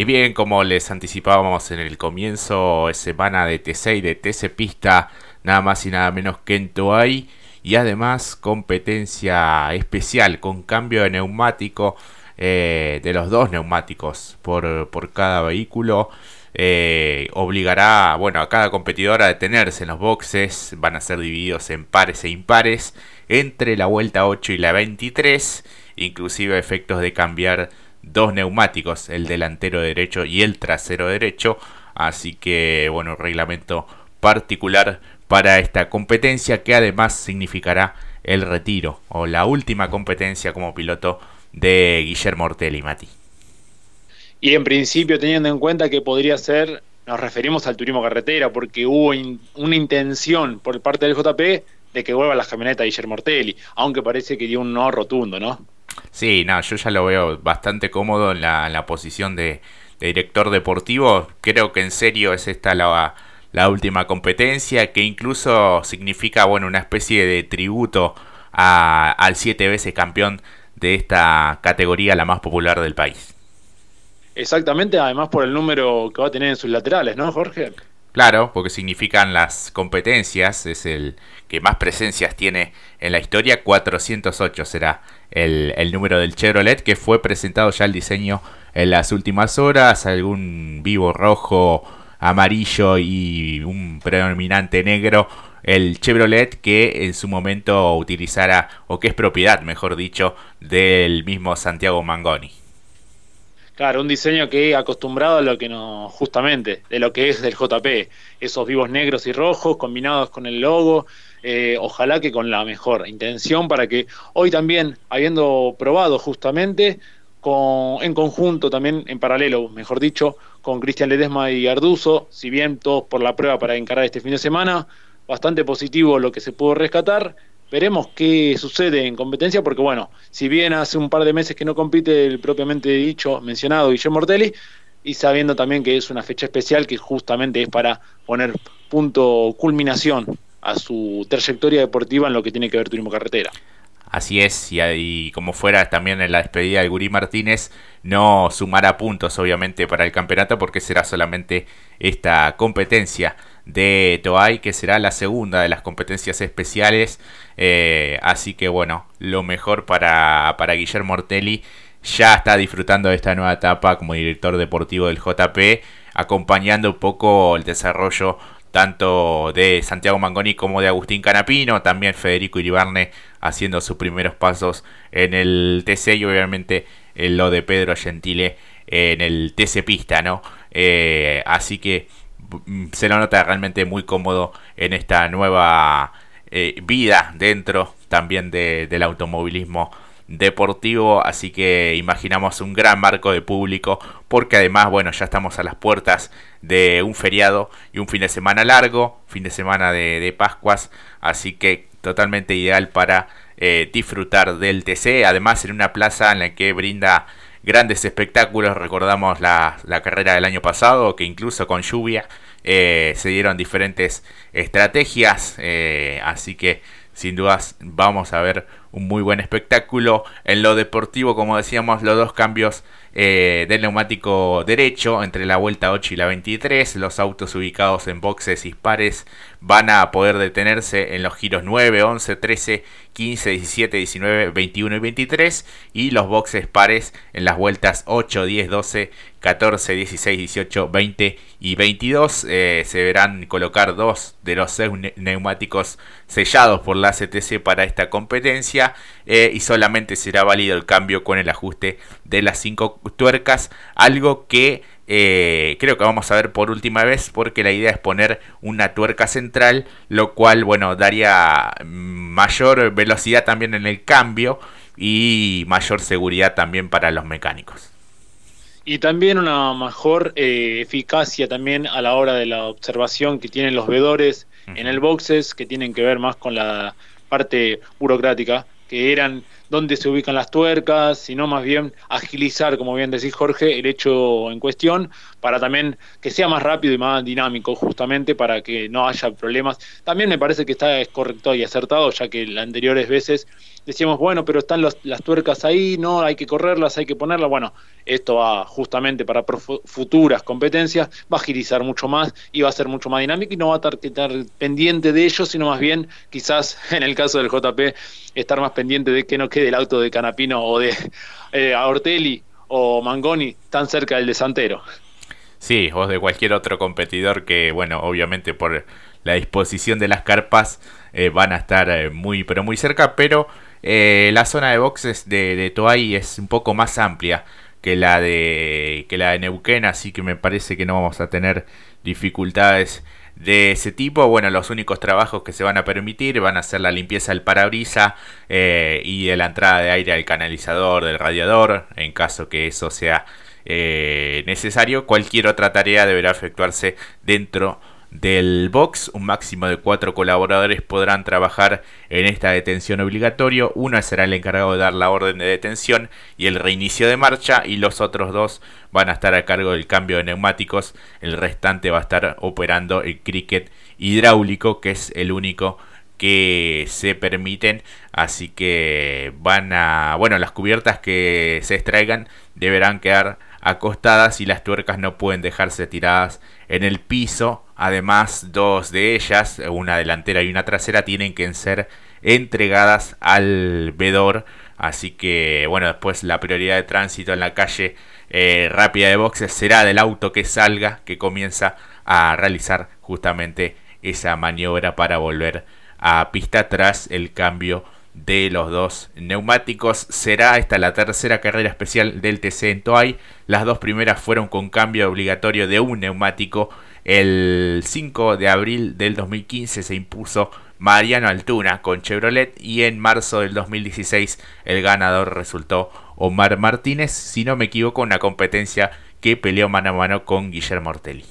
Y bien, como les anticipábamos en el comienzo, es semana de T6 y de TC Pista, nada más y nada menos que en. Y además competencia especial con cambio de neumático eh, de los dos neumáticos por, por cada vehículo. Eh, obligará bueno, a cada competidor a detenerse en los boxes. Van a ser divididos en pares e impares entre la vuelta 8 y la 23. Inclusive efectos de cambiar dos neumáticos, el delantero derecho y el trasero derecho. Así que, bueno, reglamento particular para esta competencia que además significará el retiro o la última competencia como piloto de Guillermo Ortelli, Mati. Y en principio, teniendo en cuenta que podría ser, nos referimos al turismo carretera, porque hubo una intención por parte del JP de que vuelva la camioneta de Guillermo Ortelli, aunque parece que dio un no rotundo, ¿no? Sí, no, yo ya lo veo bastante cómodo en la, posición de, director deportivo. Creo que en serio es esta la, la, última competencia, que incluso significa, bueno, una especie de tributo al siete veces campeón de esta categoría, la más popular del país. Exactamente, además por el número que va a tener en sus laterales, ¿no, Jorge? Claro, porque significan las competencias, es el que más presencias tiene en la historia, 408 será el, el, número del Chevrolet, que fue presentado ya el diseño en las últimas horas, algún vivo rojo, amarillo y un predominante negro, el Chevrolet que en su momento utilizara, o que es propiedad, mejor dicho, del mismo Santiago Mangoni. Claro, un diseño que acostumbrado a lo que no, justamente, de lo que es del JP, esos vivos negros y rojos combinados con el logo, eh, ojalá que con la mejor intención para que hoy también, habiendo probado justamente, con, en conjunto también, en paralelo, mejor dicho, con Cristian Ledesma y Arduzo, si bien todos por la prueba para encarar este fin de semana, bastante positivo lo que se pudo rescatar, Veremos qué sucede en competencia, porque bueno, si bien hace un par de meses que no compite el propiamente dicho, mencionado Guillermo Mortelli, y sabiendo también que es una fecha especial que justamente es para poner punto culminación a su trayectoria deportiva en lo que tiene que ver turismo carretera. Así es, y, como fuera también en la despedida de Guri Martínez, no sumará puntos obviamente para el campeonato porque será solamente esta competencia de Toay, que será la segunda de las competencias especiales. Eh, así que bueno, lo mejor para, para Guillermo Ortelli. Ya está disfrutando de esta nueva etapa como director deportivo del JP, acompañando un poco el desarrollo tanto de Santiago Mangoni como de Agustín Canapino, también Federico Iribarne haciendo sus primeros pasos en el TC y obviamente en lo de Pedro Gentile en el TC Pista, ¿no? Eh, así que se lo nota realmente muy cómodo en esta nueva eh, vida dentro también del automovilismo deportivo, así que imaginamos un gran marco de público, porque además, bueno, ya estamos a las puertas de un feriado y un fin de semana largo, fin de semana de, Pascuas, así que totalmente ideal para eh, disfrutar del TC, además en una plaza en la que brinda grandes espectáculos. Recordamos la, carrera del año pasado, que incluso con lluvia eh, se dieron diferentes estrategias. Eh, así que sin dudas vamos a ver un muy buen espectáculo. En lo deportivo, como decíamos, los dos cambios eh, del neumático derecho entre la vuelta 8 y la 23. Los autos ubicados en boxes dispares van a poder detenerse en los giros 9, 11, 13, 15, 17, 19, 21 y 23. Y los boxes pares en las vueltas 8, 10, 12, 14, 16, 18, 20 y 22. Eh, se verán colocar dos de los neumáticos sellados por la CTC para esta competencia. Eh, y solamente será válido el cambio con el ajuste de las 5 tuercas, algo que eh, creo que vamos a ver por última vez porque la idea es poner una tuerca central, lo cual, bueno, daría mayor velocidad también en el cambio y mayor seguridad también para los mecánicos. Y también una mejor eh, eficacia también a la hora de la observación que tienen los vedores en el boxes, que tienen que ver más con la parte burocrática, que eran dónde se ubican las tuercas, sino más bien agilizar, como bien decís Jorge, el hecho en cuestión para también que sea más rápido y más dinámico, justamente para que no haya problemas. También me parece que está correcto y acertado, ya que las anteriores veces decíamos, bueno, pero están las tuercas ahí, no, hay que correrlas, hay que ponerlas. Bueno, esto va justamente para futuras competencias, va a agilizar mucho más y va a ser mucho más dinámico y no va a estar, pendiente de ello, sino más bien, quizás en el caso del JP, estar más pendiente de que no quede el auto de Canapino o de eh, Ortelli o Mangoni tan cerca del desantero. Sí, o de cualquier otro competidor que, bueno, obviamente por la disposición de las carpas eh, van a estar eh, muy, pero muy cerca, pero eh, la zona de boxes de, de Toay es un poco más amplia que la de que la de Neuquén, así que me parece que no vamos a tener dificultades de ese tipo. Bueno, los únicos trabajos que se van a permitir van a ser la limpieza del parabrisa y de la entrada de aire al canalizador del radiador, en caso que eso sea eh, necesario. Cualquier otra tarea deberá efectuarse dentro del box. Un máximo de cuatro colaboradores podrán trabajar en esta detención obligatorio. Uno será el encargado de dar la orden de detención y el reinicio de marcha y los otros dos van a estar a cargo del cambio de neumáticos. El restante va a estar operando el cricket hidráulico que es el único que se permiten así que van a bueno las cubiertas que se extraigan deberán quedar acostadas y las tuercas no pueden dejarse tiradas en el piso. Además, dos de ellas, una delantera y una trasera, tienen que ser entregadas al vedor. Así que, bueno, después la prioridad de tránsito en la calle eh, rápida de boxes será del auto que salga, que comienza a realizar justamente esa maniobra para volver a pista tras el cambio de los dos neumáticos. Será esta la tercera carrera especial del TC en Toay. Las dos primeras fueron con cambio obligatorio de un neumático. El 5 de abril del 2015 se impuso Mariano Altuna con Chevrolet y en marzo del 2016 el ganador resultó Omar Martínez, si no me equivoco, una competencia que peleó mano a mano con Guillermo Ortelli.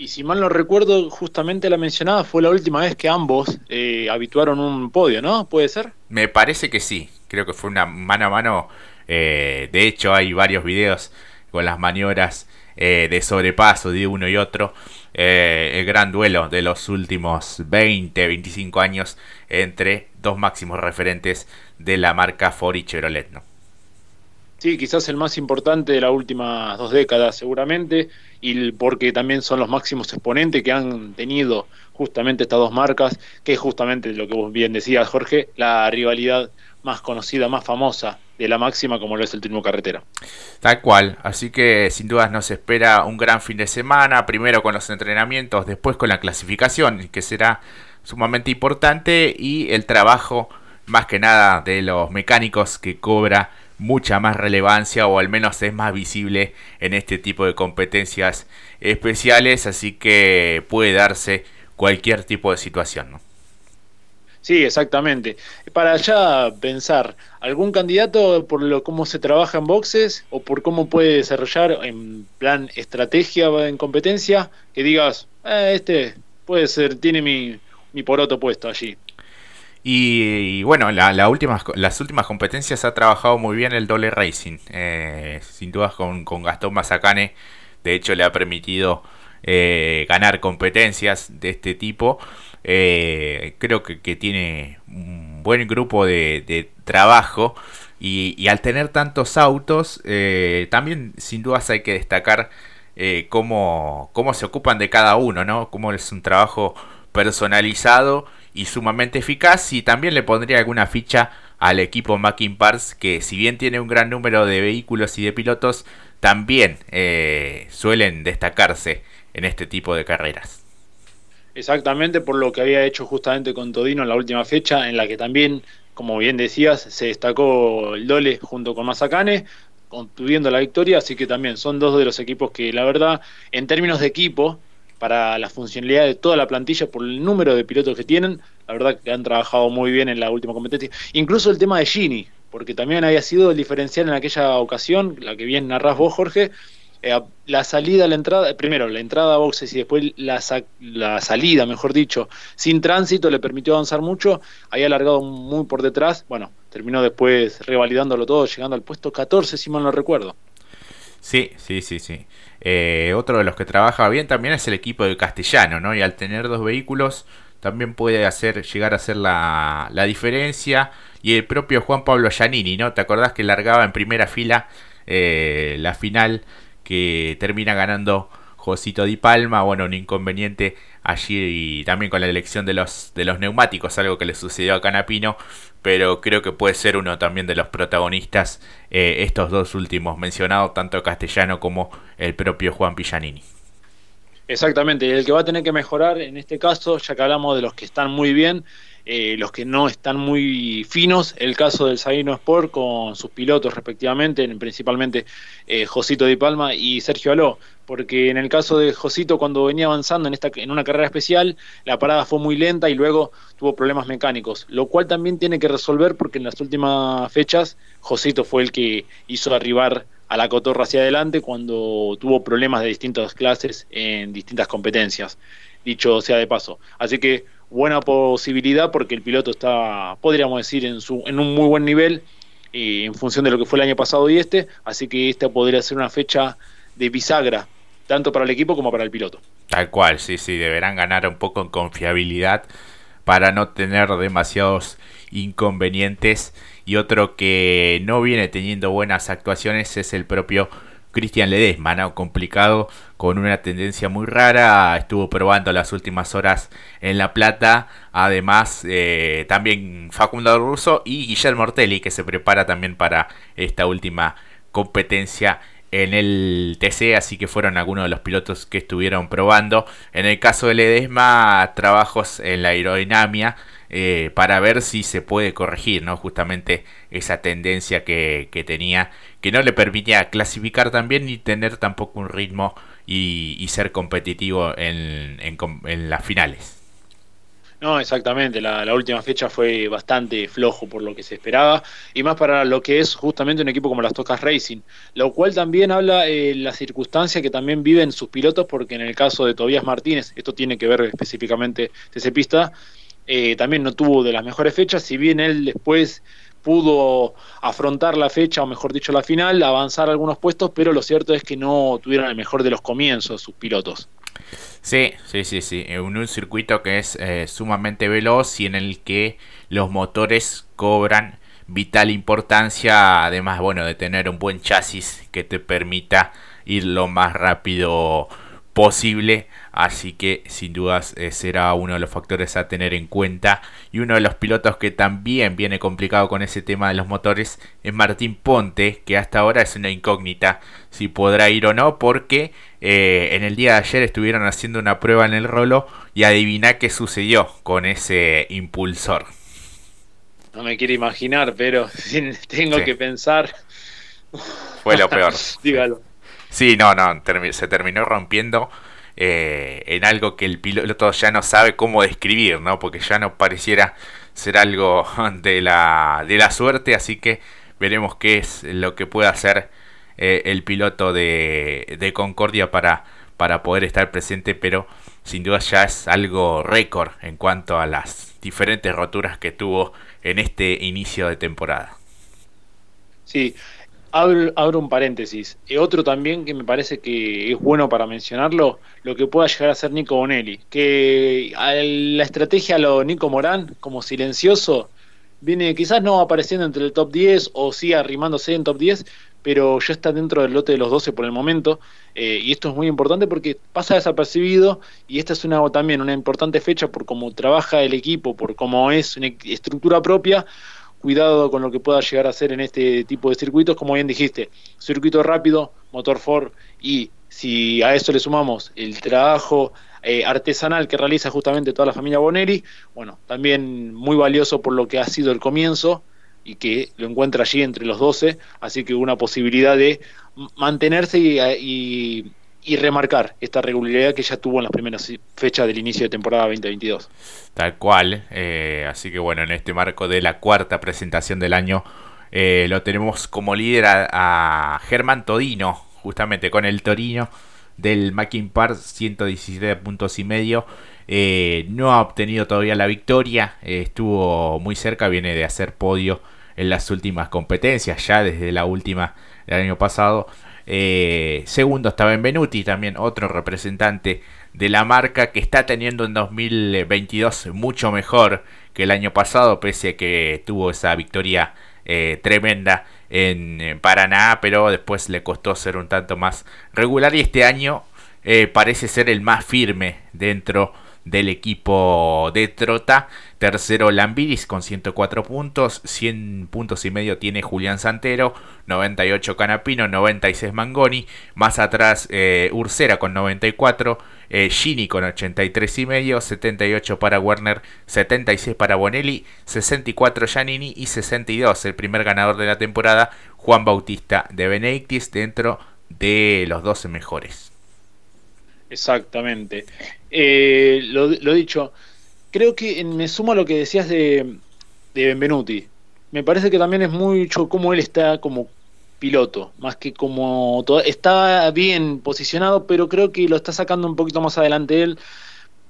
Y si mal no recuerdo, justamente la mencionada fue la última vez que ambos eh, habituaron un podio, ¿no? ¿Puede ser? Me parece que sí. Creo que fue una mano a mano. Eh, de hecho, hay varios videos con las maniobras eh, de sobrepaso de uno y otro. el gran duelo de los últimos 20, 25 años entre dos máximos referentes de la marca Ford y Chevrolet, ¿no? Sí, quizás el más importante de las últimas dos décadas seguramente, y porque también son los máximos exponentes que han tenido justamente estas dos marcas, que es justamente lo que vos bien decías, Jorge, la rivalidad más conocida, más famosa de la máxima como lo es el Turismo Carretera. Tal cual, así que sin dudas nos espera un gran fin de semana, primero con los entrenamientos, después con la clasificación, que será sumamente importante, y el trabajo más que nada de los mecánicos que cobra mucha más relevancia o al menos es más visible en este tipo de competencias especiales, así que puede darse cualquier tipo de situación. ¿no? Sí, exactamente. Para ya pensar, ¿algún candidato por lo cómo se trabaja en boxes o por cómo puede desarrollar en plan estrategia en competencia que digas, eh, este puede ser, tiene mi, mi poroto puesto allí? Y, bueno, la, las últimas competencias ha trabajado muy bien el doble racing. Eh, sin dudas con, Gastón Mazacane. De hecho, le ha permitido eh, ganar competencias de este tipo. Eh, creo que, tiene un buen grupo de, trabajo. Y, al tener tantos autos, también sin dudas hay que destacar cómo, cómo se ocupan de cada uno, ¿no? Cómo es un trabajo personalizado y sumamente eficaz. Y también le pondría alguna ficha al equipo Mackin Parts, que si bien tiene un gran número de vehículos y de pilotos, también eh, suelen destacarse en este tipo de carreras. Exactamente por lo que había hecho justamente con Todino en la última fecha, en la que también, como bien decías, se destacó el Dole junto con Mazacane, obtuviendo la victoria, así que también son dos de los equipos que la verdad, en términos de equipo, para la funcionalidad de toda la plantilla por el número de pilotos que tienen. La verdad que han trabajado muy bien en la última competencia. Incluso el tema de Gini, porque también había sido el diferencial en aquella ocasión, la que bien narrás vos, Jorge, eh, la salida, la entrada, primero la entrada a boxes y después la, salida, mejor dicho, sin tránsito le permitió avanzar mucho, había alargado muy por detrás, bueno, terminó después revalidándolo todo, llegando al puesto 14, si mal no recuerdo. Sí, sí, sí, sí. Eh, otro de los que trabaja bien también es el equipo de Castellano, ¿no? Y al tener dos vehículos también puede hacer llegar a hacer la, la diferencia. Y el propio Juan Pablo Giannini, ¿no? ¿Te acordás que largaba en primera fila eh, la final que termina ganando Josito Di Palma? Bueno, un inconveniente allí y también con la elección de los, de los neumáticos, algo que le sucedió a Canapino, pero creo que puede ser uno también de los protagonistas eh, estos dos últimos mencionados, tanto Castellano como el propio Juan Pillanini. Exactamente, el que va a tener que mejorar en este caso, ya que hablamos de los que están muy bien, eh, los que no están muy finos, el caso del Saino Sport con sus pilotos respectivamente, principalmente eh, Josito Di Palma y Sergio Aló, porque en el caso de Josito cuando venía avanzando en, esta, en una carrera especial, la parada fue muy lenta y luego tuvo problemas mecánicos, lo cual también tiene que resolver porque en las últimas fechas Josito fue el que hizo arribar a la cotorra hacia adelante cuando tuvo problemas de distintas clases en distintas competencias, dicho sea de paso. Así que buena posibilidad porque el piloto está, podríamos decir, en, su, en un muy buen nivel eh, en función de lo que fue el año pasado y este, así que esta podría ser una fecha de bisagra, tanto para el equipo como para el piloto. Tal cual, sí, sí, deberán ganar un poco en confiabilidad para no tener demasiados inconvenientes y otro que no viene teniendo buenas actuaciones es el propio Cristian Ledesma, ¿no? complicado con una tendencia muy rara, estuvo probando las últimas horas en La Plata, además eh, también Facundo Russo y Guillermo Ortelli que se prepara también para esta última competencia en el TC, así que fueron algunos de los pilotos que estuvieron probando. En el caso de Ledesma, trabajos en la aerodinámica eh, para ver si se puede corregir, ¿no? Justamente esa tendencia que, tenía, que no le permitía clasificar también ni tener tampoco un ritmo y, ser competitivo en, las finales. No, exactamente. La, última fecha fue bastante flojo por lo que se esperaba y más para lo que es justamente un equipo como las Tocas Racing, lo cual también habla eh, la circunstancia que también viven sus pilotos, porque en el caso de Tobías Martínez, esto tiene que ver específicamente ese pista, eh, también no tuvo de las mejores fechas, si bien él después pudo afrontar la fecha, o mejor dicho la final, avanzar algunos puestos, pero lo cierto es que no tuvieron el mejor de los comienzos sus pilotos. Sí, sí, sí, sí, en un circuito que es eh, sumamente veloz y en el que los motores cobran vital importancia, además, bueno, de tener un buen chasis que te permita ir lo más rápido posible Así que sin dudas eh, será uno de los factores a tener en cuenta. Y uno de los pilotos que también viene complicado con ese tema de los motores es Martín Ponte, que hasta ahora es una incógnita si podrá ir o no, porque eh, en el día de ayer estuvieron haciendo una prueba en el rolo y adivina qué sucedió con ese impulsor. No me quiero imaginar, pero tengo que pensar. Fue lo peor. Dígalo. Sí, no, no, se terminó rompiendo eh, en algo que el piloto ya no sabe cómo describir, ¿no? Porque ya no pareciera ser algo de la, de la suerte, así que veremos qué es lo que puede hacer eh, el piloto de, de Concordia para, para poder estar presente, pero sin duda ya es algo récord en cuanto a las diferentes roturas que tuvo en este inicio de temporada. Sí, Abro, un paréntesis. Y otro también que me parece que es bueno para mencionarlo, lo que pueda llegar a ser Nico Bonelli. Que la estrategia lo Nico Morán, como silencioso, viene quizás no apareciendo entre el top 10 o sí arrimándose en top 10, pero ya está dentro del lote de los 12 por el momento. Eh, y esto es muy importante porque pasa desapercibido y esta es una también una importante fecha por cómo trabaja el equipo, por cómo es una estructura propia cuidado con lo que pueda llegar a ser en este tipo de circuitos, como bien dijiste, circuito rápido, motor Ford y si a eso le sumamos el trabajo eh, artesanal que realiza justamente toda la familia Bonelli, bueno, también muy valioso por lo que ha sido el comienzo y que lo encuentra allí entre los 12, así que una posibilidad de mantenerse y y remarcar esta regularidad que ya tuvo en las primeras fechas del inicio de temporada 2022. Tal cual, eh, así que bueno, en este marco de la cuarta presentación del año, eh, lo tenemos como líder a, Germán Todino, justamente con el Torino del Mackin Park, 117 puntos y medio. Eh, no ha obtenido todavía la victoria, eh, estuvo muy cerca, viene de hacer podio en las últimas competencias, ya desde la última del año pasado. Eh, segundo está Benvenuti, también otro representante de la marca que está teniendo en 2022 mucho mejor que el año pasado, pese a que tuvo esa victoria tremenda en, Paraná, pero después le costó ser un tanto más regular y este año eh, parece ser el más firme dentro del equipo de Trota. Tercero Lambiris con 104 puntos, 100 puntos y medio tiene Julián Santero, 98 Canapino, 96 Mangoni, más atrás eh, Ursera con 94, eh, Gini con 83 y medio, 78 para Werner, 76 para Bonelli, 64 Giannini y 62 el primer ganador de la temporada, Juan Bautista de Benedictis dentro de los 12 mejores. Exactamente. Eh, lo, lo, dicho, creo que me sumo a lo que decías de, de Benvenuti. Me parece que también es mucho como él está como piloto, más que como todo, está bien posicionado, pero creo que lo está sacando un poquito más adelante él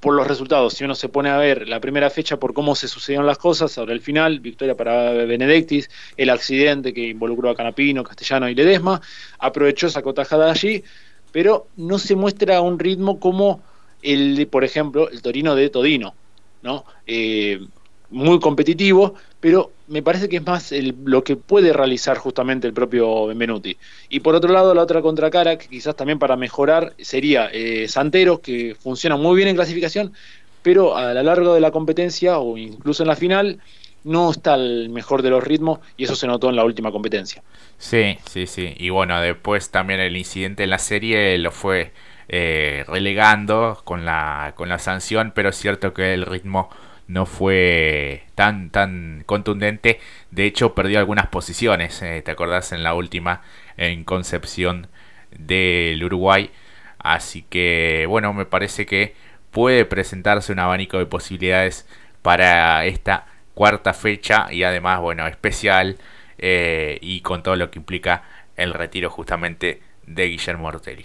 por los resultados. Si uno se pone a ver la primera fecha por cómo se sucedieron las cosas, ahora el final, victoria para Benedictis, el accidente que involucró a Canapino, Castellano y Ledesma, aprovechó esa cotajada allí, pero no se muestra un ritmo como el, por ejemplo, el Torino de Todino, ¿no? Eh, muy competitivo, pero me parece que es más lo que puede realizar justamente el propio Benvenuti. Y por otro lado, la otra contracara, que quizás también para mejorar, sería eh, Santeros, que funciona muy bien en clasificación, pero a lo largo de la competencia o incluso en la final, no está el mejor de los ritmos y eso se notó en la última competencia. Sí, sí, sí. Y bueno, después también el incidente en la serie lo fue eh, relegando con la, con la sanción, pero es cierto que el ritmo no fue tan tan contundente. De hecho, perdió algunas posiciones. Eh, ¿Te acordás en la última en Concepción del Uruguay? Así que, bueno, me parece que puede presentarse un abanico de posibilidades para esta cuarta fecha y además, bueno, especial eh, y con todo lo que implica el retiro justamente de Guillermo Ortelli.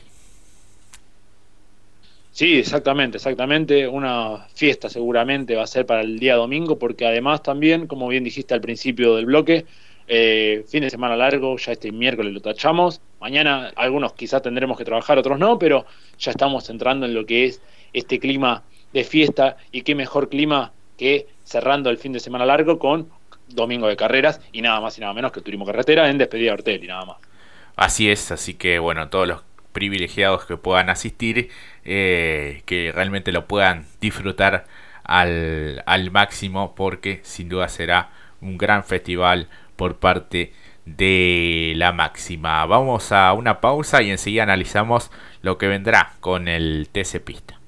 Sí, exactamente, exactamente. Una fiesta seguramente va a ser para el día domingo, porque además también, como bien dijiste al principio del bloque, eh, fin de semana largo, ya este miércoles lo tachamos. Mañana algunos quizás tendremos que trabajar, otros no, pero ya estamos entrando en lo que es este clima de fiesta y qué mejor clima que cerrando el fin de semana largo con domingo de carreras y nada más y nada menos que turismo carretera en despedida de y nada más. Así es, así que bueno, todos los privilegiados que puedan asistir, eh, que realmente lo puedan disfrutar al, al máximo, porque sin duda será un gran festival por parte de la máxima. Vamos a una pausa y enseguida analizamos lo que vendrá con el TC Pista.